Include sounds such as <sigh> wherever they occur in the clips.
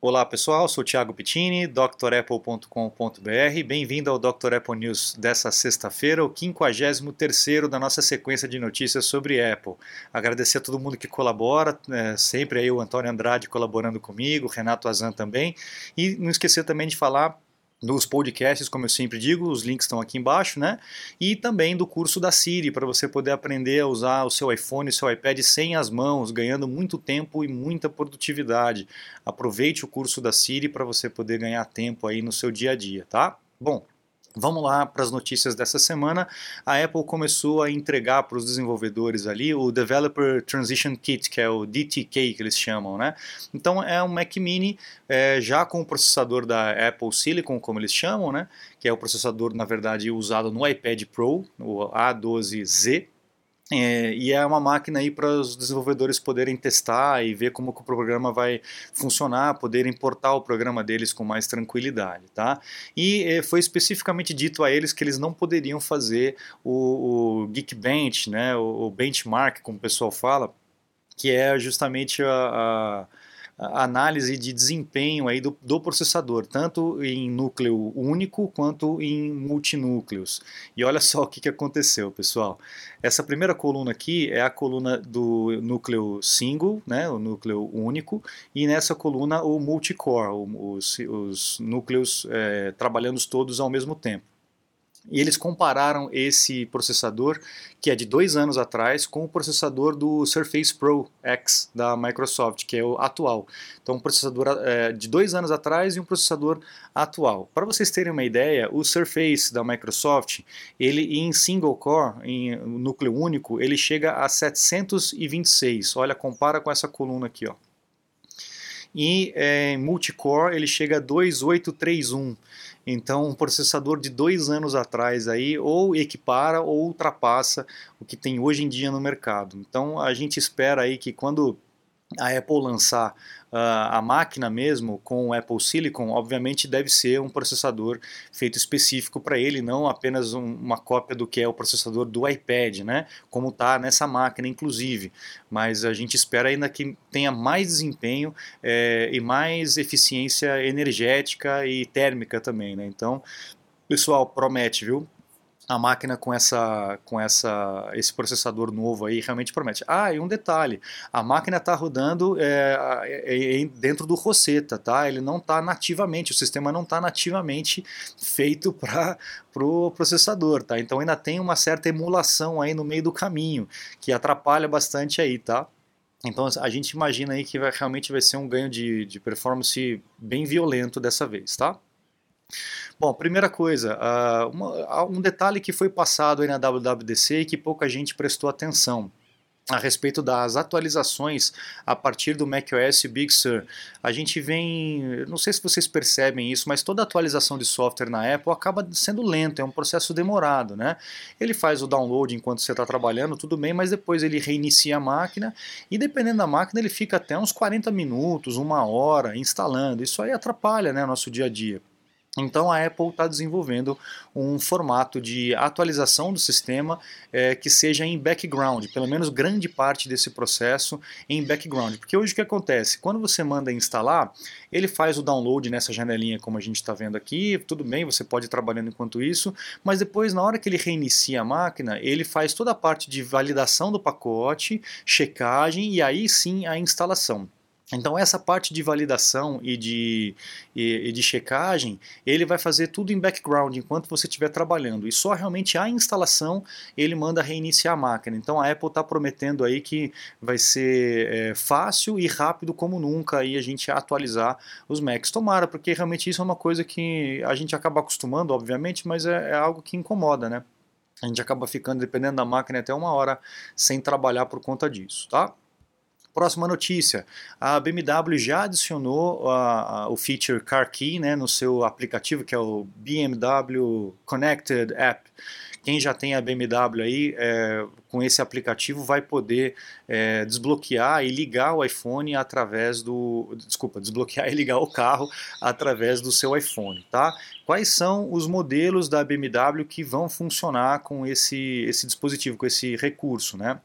Olá pessoal, sou Thiago Pittini, drapple.com.br. Bem-vindo ao Dr. Apple News dessa sexta-feira, o 53 da nossa sequência de notícias sobre Apple. Agradecer a todo mundo que colabora, é, sempre aí o Antônio Andrade colaborando comigo, Renato Azan também. E não esquecer também de falar nos podcasts, como eu sempre digo, os links estão aqui embaixo, né? E também do curso da Siri, para você poder aprender a usar o seu iPhone e seu iPad sem as mãos, ganhando muito tempo e muita produtividade. Aproveite o curso da Siri para você poder ganhar tempo aí no seu dia a dia, tá? Bom, Vamos lá para as notícias dessa semana. A Apple começou a entregar para os desenvolvedores ali o Developer Transition Kit, que é o DTK que eles chamam, né? Então é um Mac Mini é, já com o processador da Apple Silicon, como eles chamam, né? Que é o processador, na verdade, usado no iPad Pro, o A12Z, é, e é uma máquina aí para os desenvolvedores poderem testar e ver como que o programa vai funcionar, poder importar o programa deles com mais tranquilidade, tá? E é, foi especificamente dito a eles que eles não poderiam fazer o, o Geekbench, né, o, o benchmark, como o pessoal fala, que é justamente a, a análise de desempenho aí do, do, processador, tanto em núcleo único quanto em multinúcleos. E olha só <laughs> o que, que aconteceu, pessoal. Essa primeira coluna aqui é a coluna do núcleo single, né, o núcleo único, e nessa coluna o multicore, os, os núcleos é, trabalhando todos ao mesmo tempo. E eles compararam esse processador, que é de dois anos atrás, com o processador do Surface Pro X da Microsoft, que é o atual. Então, um processador é, de dois anos atrás e um processador atual. Para vocês terem uma ideia, o Surface da Microsoft, ele em single core, em núcleo único, ele chega a 726. Olha, compara com essa coluna aqui, ó. E é, em multicore ele chega a 2831. Então, um processador de dois anos atrás aí ou equipara ou ultrapassa o que tem hoje em dia no mercado. Então, a gente espera aí que quando a Apple lançar uh, a máquina mesmo com o Apple Silicon, obviamente deve ser um processador feito específico para ele, não apenas um, uma cópia do que é o processador do iPad, né? Como está nessa máquina, inclusive. Mas a gente espera ainda que tenha mais desempenho é, e mais eficiência energética e térmica também, né? Então, pessoal, promete, viu? A máquina com essa com essa esse processador novo aí realmente promete. Ah, e um detalhe, a máquina está rodando é, é, é, dentro do Rosetta, tá? Ele não está nativamente, o sistema não está nativamente feito para o pro processador, tá? Então ainda tem uma certa emulação aí no meio do caminho que atrapalha bastante aí, tá? Então a gente imagina aí que vai, realmente vai ser um ganho de, de performance bem violento dessa vez, tá? Bom, primeira coisa, uh, uma, um detalhe que foi passado aí na WWDC e que pouca gente prestou atenção a respeito das atualizações a partir do macOS Big Sur. A gente vem, não sei se vocês percebem isso, mas toda atualização de software na Apple acaba sendo lento, é um processo demorado, né? Ele faz o download enquanto você está trabalhando, tudo bem, mas depois ele reinicia a máquina e dependendo da máquina ele fica até uns 40 minutos, uma hora instalando. Isso aí atrapalha, né, nosso dia a dia. Então a Apple está desenvolvendo um formato de atualização do sistema é, que seja em background, pelo menos grande parte desse processo em background. Porque hoje o que acontece? Quando você manda instalar, ele faz o download nessa janelinha como a gente está vendo aqui, tudo bem, você pode ir trabalhando enquanto isso, mas depois na hora que ele reinicia a máquina, ele faz toda a parte de validação do pacote, checagem e aí sim a instalação. Então essa parte de validação e de, e, e, de checagem, ele vai fazer tudo em background enquanto você estiver trabalhando. E só realmente a instalação ele manda reiniciar a máquina. Então a Apple está prometendo aí que vai ser é, fácil e rápido como nunca aí a gente atualizar os Macs. Tomara, porque realmente isso é uma coisa que a gente acaba acostumando, obviamente, mas é, é algo que incomoda, né? A gente acaba ficando, dependendo da máquina, até uma hora sem trabalhar por conta disso, tá? Próxima notícia: a BMW já adicionou a, a, o feature Car Key né, no seu aplicativo, que é o BMW Connected App. Quem já tem a BMW aí, é, com esse aplicativo, vai poder é, desbloquear e ligar o iPhone através do. Desculpa, desbloquear e ligar o carro através do seu iPhone, tá? Quais são os modelos da BMW que vão funcionar com esse, esse dispositivo, com esse recurso, né?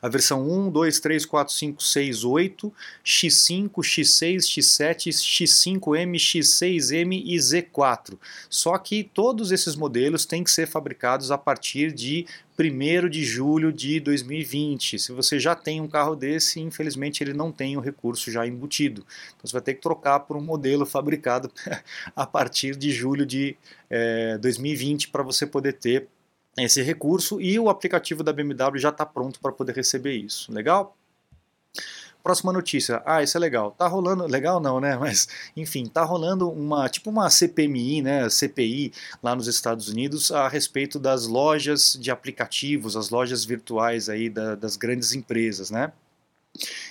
A versão 1, 2, 3, 4, 5, 6, 8, X5, X6, X7, X5M, X6M e Z4. Só que todos esses modelos têm que ser fabricados a partir de 1 de julho de 2020. Se você já tem um carro desse, infelizmente ele não tem o recurso já embutido. Então você vai ter que trocar por um modelo fabricado <laughs> a partir de julho de é, eh, 2020 para você poder ter esse recurso e o aplicativo da BMW já está pronto para poder receber isso. Legal? Próxima notícia. Ah, isso é legal. Tá rolando, legal não, né? <laughs> Mas, enfim, tá rolando uma, tipo uma CPMI, né? CPI lá nos Estados Unidos a respeito das lojas de aplicativos, as lojas virtuais aí da, das grandes empresas, né?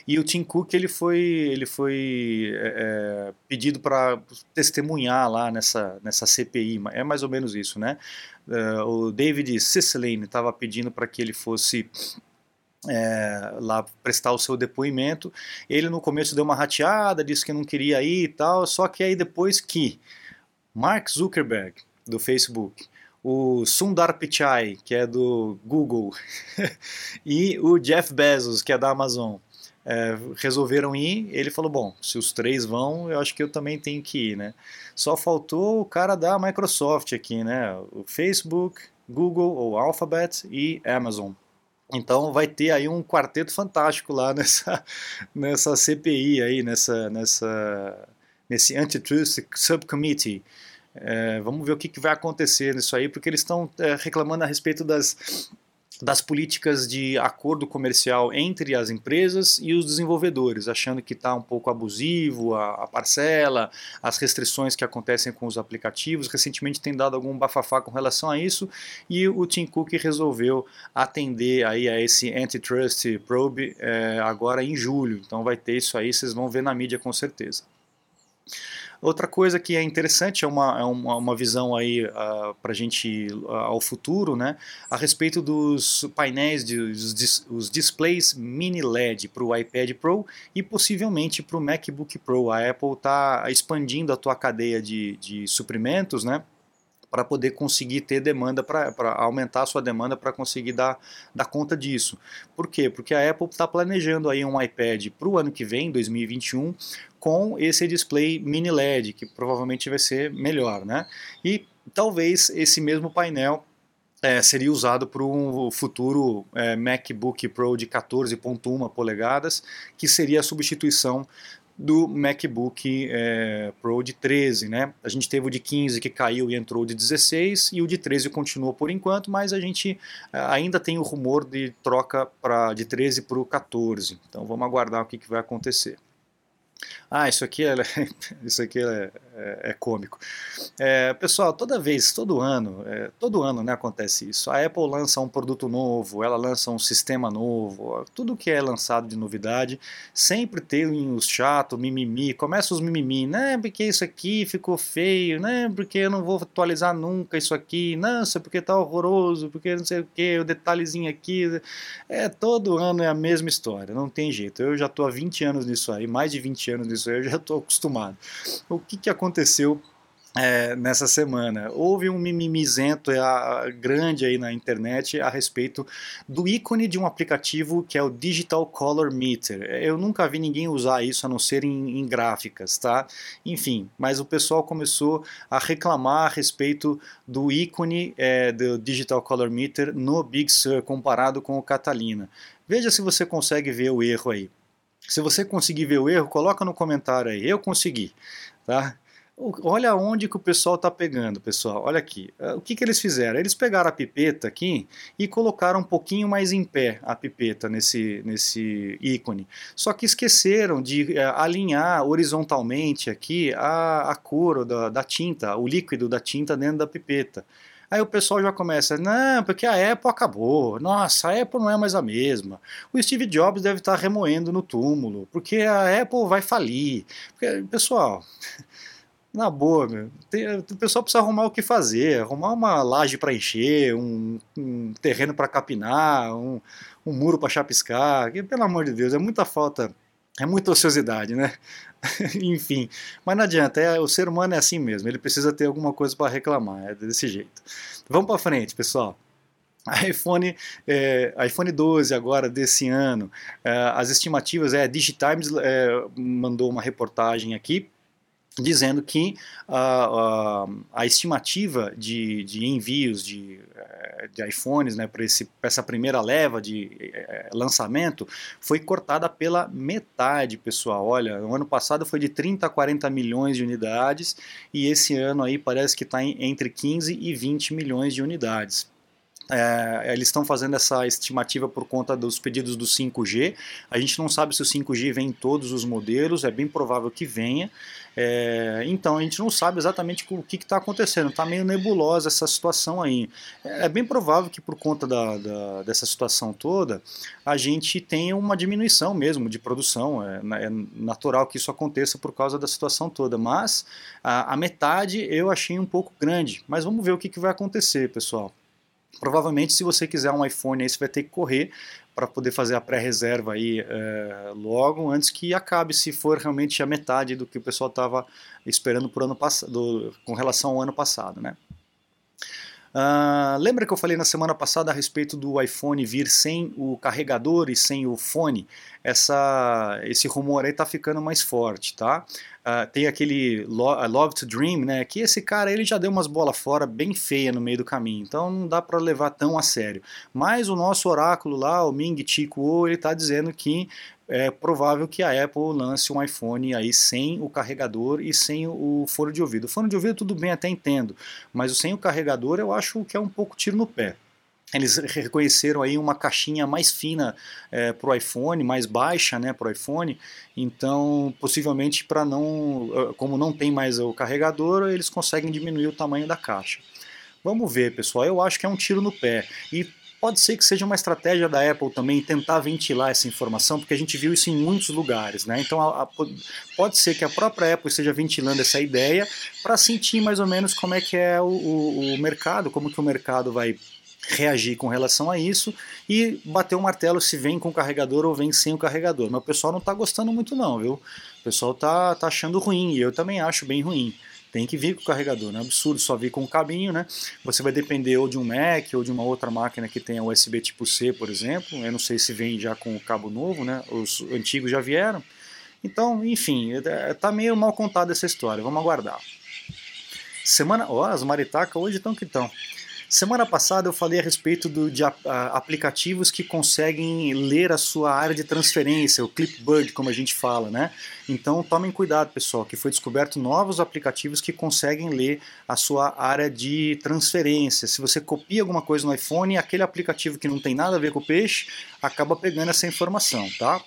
E o Tim Cook ele foi, ele foi é, é pedido para testemunhar lá nessa, nessa CPI, é mais ou menos isso, né? Uh, o David Cicilline estava pedindo para que ele fosse é, lá prestar o seu depoimento. Ele no começo deu uma rateada, disse que não queria ir e tal, só que aí depois que Mark Zuckerberg, do Facebook, o Sundar Pichai, que é do Google, <laughs> e o Jeff Bezos, que é da Amazon, é, resolveram ir, ele falou, bom, se os três vão, eu acho que eu também tenho que ir, né? Só faltou o cara da Microsoft aqui, né? O Facebook, Google, ou Alphabet e Amazon. Então vai ter aí um quarteto fantástico lá <laughs> nessa, nessa CPI aí, nessa, nessa, nesse Antitrust Subcommittee. É, vamos ver o que, que, vai acontecer nisso aí, porque eles estão é, reclamando a respeito das das políticas de acordo comercial entre as empresas e os desenvolvedores, achando que está um pouco abusivo a, a, parcela, as restrições que acontecem com os aplicativos. Recentemente tem dado algum bafafá com relação a isso e o Tim Cook resolveu atender aí a esse antitrust probe é, agora em julho. Então vai ter isso aí, vocês vão ver na mídia com certeza. Outra coisa que é interessante é uma, é uma, uma visão aí uh, ah, para a gente uh, ao futuro, né, a respeito dos painéis, de, os, os displays mini LED para o iPad Pro e possivelmente para o MacBook Pro. A Apple está expandindo a tua cadeia de, de suprimentos, né, para poder conseguir ter demanda, para aumentar a sua demanda para conseguir dar, dar conta disso. Por quê? Porque a Apple está planejando aí um iPad para o ano que vem, 2021, com esse display mini LED, que provavelmente vai ser melhor, né? E talvez esse mesmo painel é, seria usado para um futuro é, MacBook Pro de 14.1 polegadas, que seria a substituição do MacBook é, Pro de 13, né? A gente teve o de 15 que caiu e entrou de 16 e o de 13 continuou por enquanto, mas a gente é, ainda tem o rumor de troca pra, de 13 para o 14. Então vamos aguardar o que, que vai acontecer. Ah, isso aqui é, <laughs> isso aqui é, é, é cômico. É, pessoal, toda vez, todo ano, é, todo ano né, acontece isso. A Apple lança um produto novo, ela lança um sistema novo, tudo que é lançado de novidade, sempre tem os chatos, mimimi, começa os mimimi, né, porque isso aqui ficou feio, né, porque eu não vou atualizar nunca isso aqui, nossa, porque tá horroroso, porque não sei o que, o detalhezinho aqui. É, todo ano é a mesma história, não tem jeito. Eu já estou há 20 anos nisso aí, mais de 20 anos nisso aí, eu já estou acostumado. O que, que aconteceu é, nessa semana. Houve um mimimizento é, grande aí na internet a respeito do ícone de um aplicativo que é o Digital Color Meter. Eu nunca vi ninguém usar isso a não ser em, em gráficas, tá? Enfim, mas o pessoal começou a reclamar a respeito do ícone é, do Digital Color Meter no Big Sur comparado com o Catalina. Veja se você consegue ver o erro aí. Se você conseguir ver o erro, coloca no comentário aí. Eu consegui, tá? Olha onde que o pessoal está pegando, pessoal. Olha aqui. Ah, o que, que eles fizeram? Eles pegaram a pipeta aqui e colocaram um pouquinho mais em pé a pipeta nesse, nesse ícone. Só que esqueceram de uh, alinhar horizontalmente aqui a, a cor da, da tinta, o líquido da tinta dentro da pipeta. Aí o pessoal já começa, não, porque a Apple acabou, nossa, a Apple não é mais a mesma. O Steve Jobs deve estar remoendo no túmulo, porque a Apple vai falir. Porque, pessoal, <laughs> na boa, meu, tem, o pessoal precisa arrumar o que fazer, arrumar uma laje para encher, um, um terreno para capinar, um, um muro para chapiscar, que, pelo amor de Deus, é muita falta é muita ociosidade, né? <laughs> Enfim, mas não adianta, é, o ser humano é assim mesmo, ele precisa ter alguma coisa para reclamar, é desse jeito. Vamos para frente, pessoal. iPhone, é, iPhone 12 agora desse ano, é, as estimativas, é, Digitimes é, mandou uma reportagem aqui dizendo que a, a, a estimativa de, de envios de, de iPhones né, para essa primeira leva de é, lançamento foi cortada pela metade, pessoal. Olha, no ano passado foi de 30 a 40 milhões de unidades e esse ano aí parece que está entre 15 e 20 milhões de unidades. É, eles estão fazendo essa estimativa por conta dos pedidos do 5G. A gente não sabe se o 5G vem em todos os modelos, é bem provável que venha. É, então a gente não sabe exatamente o que está acontecendo, está meio nebulosa essa situação aí. É, é bem provável que por conta da, da, dessa situação toda a gente tenha uma diminuição mesmo de produção. É, é, natural que isso aconteça por causa da situação toda, mas a, a metade eu achei um pouco grande. Mas vamos ver o que, que vai acontecer, pessoal. Provavelmente, se você quiser um iPhone, aí você vai ter que correr para poder fazer a pré-reserva aí é, logo antes que acabe, se for realmente a metade do que o pessoal estava esperando por ano passado, com relação ao ano passado, né? Uh, lembra que eu falei na semana passada a respeito do iPhone vir sem o carregador e sem o fone? Essa, esse rumor aí tá ficando mais forte, tá? Uh, tem aquele Love to Dream, né? Que esse cara ele já deu umas bolas fora bem feia no meio do caminho, então não dá para levar tão a sério. Mas o nosso oráculo lá, o Ming Chi Kuo, ele tá dizendo que é provável que a Apple lance um iPhone aí sem o carregador e sem o fone de ouvido. O fone de ouvido tudo bem, até entendo, mas o sem o carregador eu acho que é um pouco tiro no pé. Eles reconheceram aí uma caixinha mais fina é, para o iPhone, mais baixa né, para o iPhone, então possivelmente para não, como não tem mais o carregador, eles conseguem diminuir o tamanho da caixa. Vamos ver, pessoal. Eu acho que é um tiro no pé. E Pode ser que seja uma estratégia da Apple também tentar ventilar essa informação, porque a gente viu isso em muitos lugares, né? Então a, a, pode ser que a própria Apple esteja ventilando essa ideia para sentir mais ou menos como é que é o, o, o mercado, como que o mercado vai reagir com relação a isso e bater o martelo se vem com o carregador ou vem sem o carregador. Mas o pessoal não está gostando muito não, viu? O pessoal tá, tá achando ruim e eu também acho bem ruim tem que vir com o carregador, não é absurdo só vir com o cabinho, né? Você vai depender ou de um Mac ou de uma outra máquina que tenha USB tipo C, por exemplo. Eu não sei se vem já com o cabo novo, né? Os antigos já vieram. Então, enfim, é, tá meio mal contada essa história. Vamos aguardar. Semana, ó, oh, as maritacas hoje estão que estão. Semana passada eu falei a respeito do, de a, a, aplicativos que conseguem ler a sua área de transferência, o Clipboard, como a gente fala, né? Então tomem cuidado, pessoal, que foi descoberto novos aplicativos que conseguem ler a sua área de transferência. Se você copia alguma coisa no iPhone, aquele aplicativo que não tem nada a ver com o peixe acaba pegando essa informação, tá?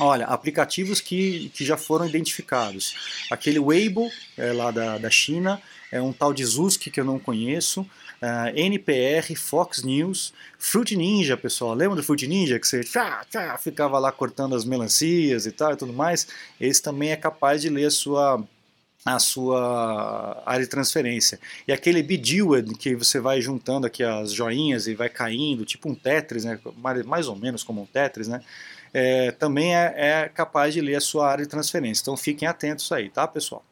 Olha, aplicativos que, que já foram identificados. Aquele Weibo, é lá da, da China, é um tal de Zuski que eu não conheço uh, ah, NPR, Fox News, Fruit Ninja, pessoal. Lembra do Fruit Ninja que você tchá, tchá, ficava lá cortando as melancias e tal e tudo mais? Esse também é capaz de ler a sua a sua área de transferência. E aquele Bejeweled, que você vai juntando aqui as joinhas e vai caindo, tipo um Tetris, né? mais ou menos como um Tetris, né? É, também é, é capaz de ler a sua área de transferência. Então fiquem atentos aí, tá, pessoal?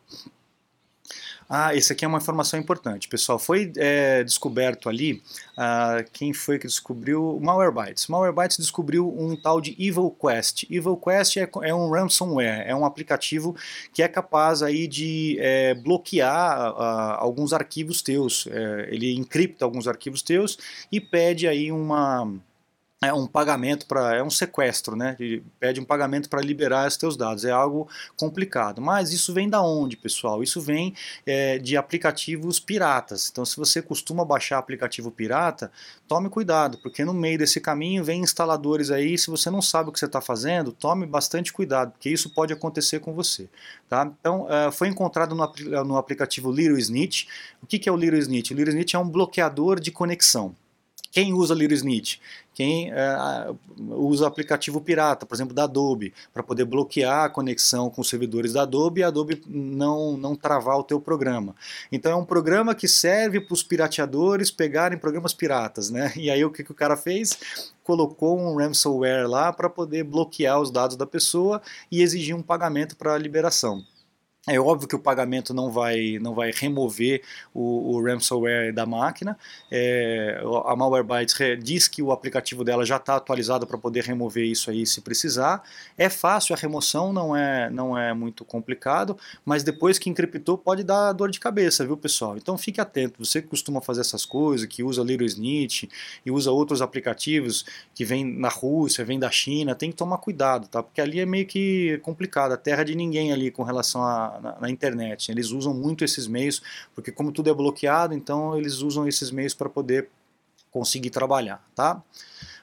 Ah, esse aqui é uma informação importante, pessoal. Foi é, descoberto ali, ah, quem foi que descobriu? Malwarebytes. Malwarebytes descobriu um tal de Evil Quest. Evil Quest é, é um ransomware, é um aplicativo que é capaz aí de é, bloquear ah, alguns arquivos teus. É, ele encripta alguns arquivos teus e pede aí uma é um pagamento para é um sequestro, né? Ele pede um pagamento para liberar os teus dados. É algo complicado. Mas isso vem da onde, pessoal? Isso vem é, de aplicativos piratas. Então, se você costuma baixar aplicativo pirata, tome cuidado, porque no meio desse caminho vem instaladores aí. Se você não sabe o que você está fazendo, tome bastante cuidado, porque isso pode acontecer com você. Tá? Então, uh, foi encontrado no, no aplicativo Little Snitch. O que, que é o Little Snitch? O Little Snitch é um bloqueador de conexão. Quem usa Little Snitch? Quem é, usa aplicativo pirata, por exemplo, da Adobe, para poder bloquear a conexão com os servidores da Adobe e a Adobe não, não travar o teu programa. Então é um programa que serve para os pirateadores pegarem programas piratas, né? E aí o que, que o cara fez? Colocou um ransomware lá para poder bloquear os dados da pessoa e exigir um pagamento para a liberação. É óbvio que o pagamento não vai, não vai remover o, o ransomware da máquina. É, a Malwarebytes diz que o aplicativo dela já está atualizado para poder remover isso aí se precisar. É fácil a remoção, não é, não é muito complicado, mas depois que encriptou pode dar dor de cabeça, viu pessoal? Então fique atento, você que costuma fazer essas coisas, que usa Little Snitch e usa outros aplicativos que vem na Rússia, vem da China, tem que tomar cuidado, tá? Porque ali é meio que complicado, a terra de ninguém ali com relação a na, na, internet. Eles usam muito esses meios, porque como tudo é bloqueado, então eles usam esses meios para poder conseguir trabalhar. Tá?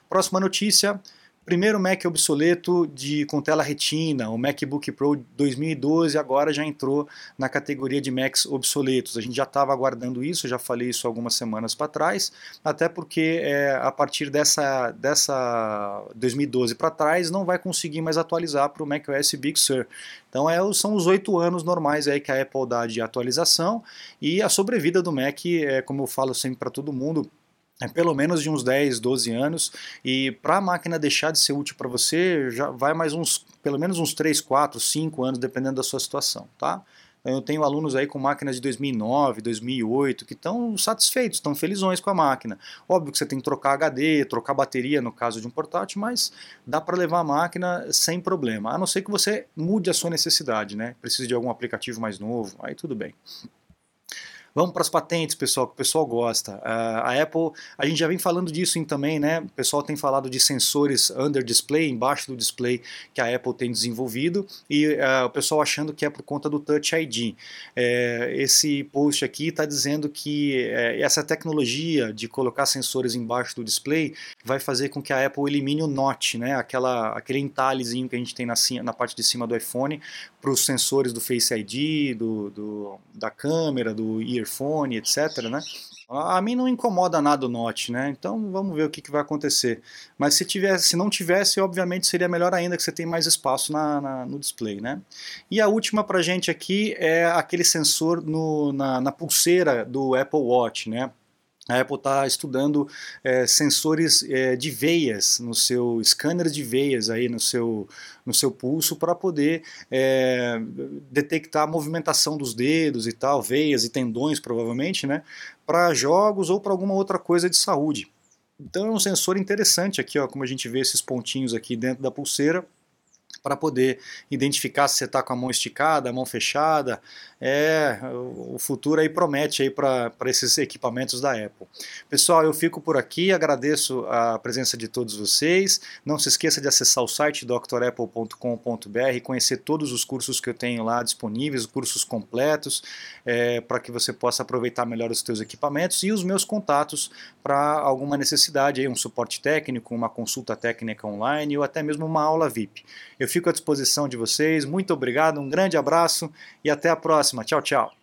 Próxima notícia. Primeiro Mac obsoleto de, com tela retina, o MacBook Pro 2012 agora já entrou na categoria de Macs obsoletos. A gente já estava aguardando isso, já falei isso algumas semanas para trás, até porque é, a partir dessa, dessa 2012 para trás não vai conseguir mais atualizar para o macOS Big Sur. Então é, são os oito anos normais aí que a Apple dá de atualização e a sobrevida do Mac, é, como eu falo sempre para todo mundo, é pelo menos de uns 10, 12 anos, e para a máquina deixar de ser útil para você, já vai mais uns, pelo menos uns 3, 4, 5 anos, dependendo da sua situação, tá? Eu tenho alunos aí com máquinas de 2009, 2008 que estão satisfeitos, estão felizões com a máquina. Óbvio que você tem que trocar HD, trocar bateria no caso de um portátil, mas dá para levar a máquina sem problema, a não ser que você mude a sua necessidade, né? Precisa de algum aplicativo mais novo, aí tudo bem. Vamos para as patentes, pessoal, que o pessoal gosta. A Apple, a gente já vem falando disso também, né? O pessoal tem falado de sensores under display, embaixo do display que a Apple tem desenvolvido e uh, o pessoal achando que é por conta do Touch ID. É, esse post aqui está dizendo que é, essa tecnologia de colocar sensores embaixo do display vai fazer com que a Apple elimine o notch, né? Aquela, aquele entalhezinho que a gente tem na, na parte de cima do iPhone para os sensores do Face ID, do, do, da câmera, do earphone, etc. Né? A mim não incomoda nada o Note, né? Então vamos ver o que, que vai acontecer. Mas se, tivesse, se não tivesse, obviamente seria melhor ainda que você tem mais espaço na, na no display, né? E a última para gente aqui é aquele sensor no, na, na pulseira do Apple Watch, né? A Apple está estudando é, sensores é, de veias no seu scanner de veias aí no seu, no seu pulso para poder é, detectar a movimentação dos dedos e tal, veias e tendões provavelmente, né, para jogos ou para alguma outra coisa de saúde. Então é um sensor interessante aqui, ó, como a gente vê esses pontinhos aqui dentro da pulseira para poder identificar se você está com a mão esticada, a mão fechada. É, o futuro aí promete aí para esses equipamentos da Apple. Pessoal, eu fico por aqui, agradeço a presença de todos vocês. Não se esqueça de acessar o site drapple.com.br, conhecer todos os cursos que eu tenho lá disponíveis, cursos completos, é, para que você possa aproveitar melhor os seus equipamentos e os meus contatos para alguma necessidade, aí, um suporte técnico, uma consulta técnica online ou até mesmo uma aula VIP. Eu fico à disposição de vocês. Muito obrigado, um grande abraço e até a próxima. Tchau, tchau.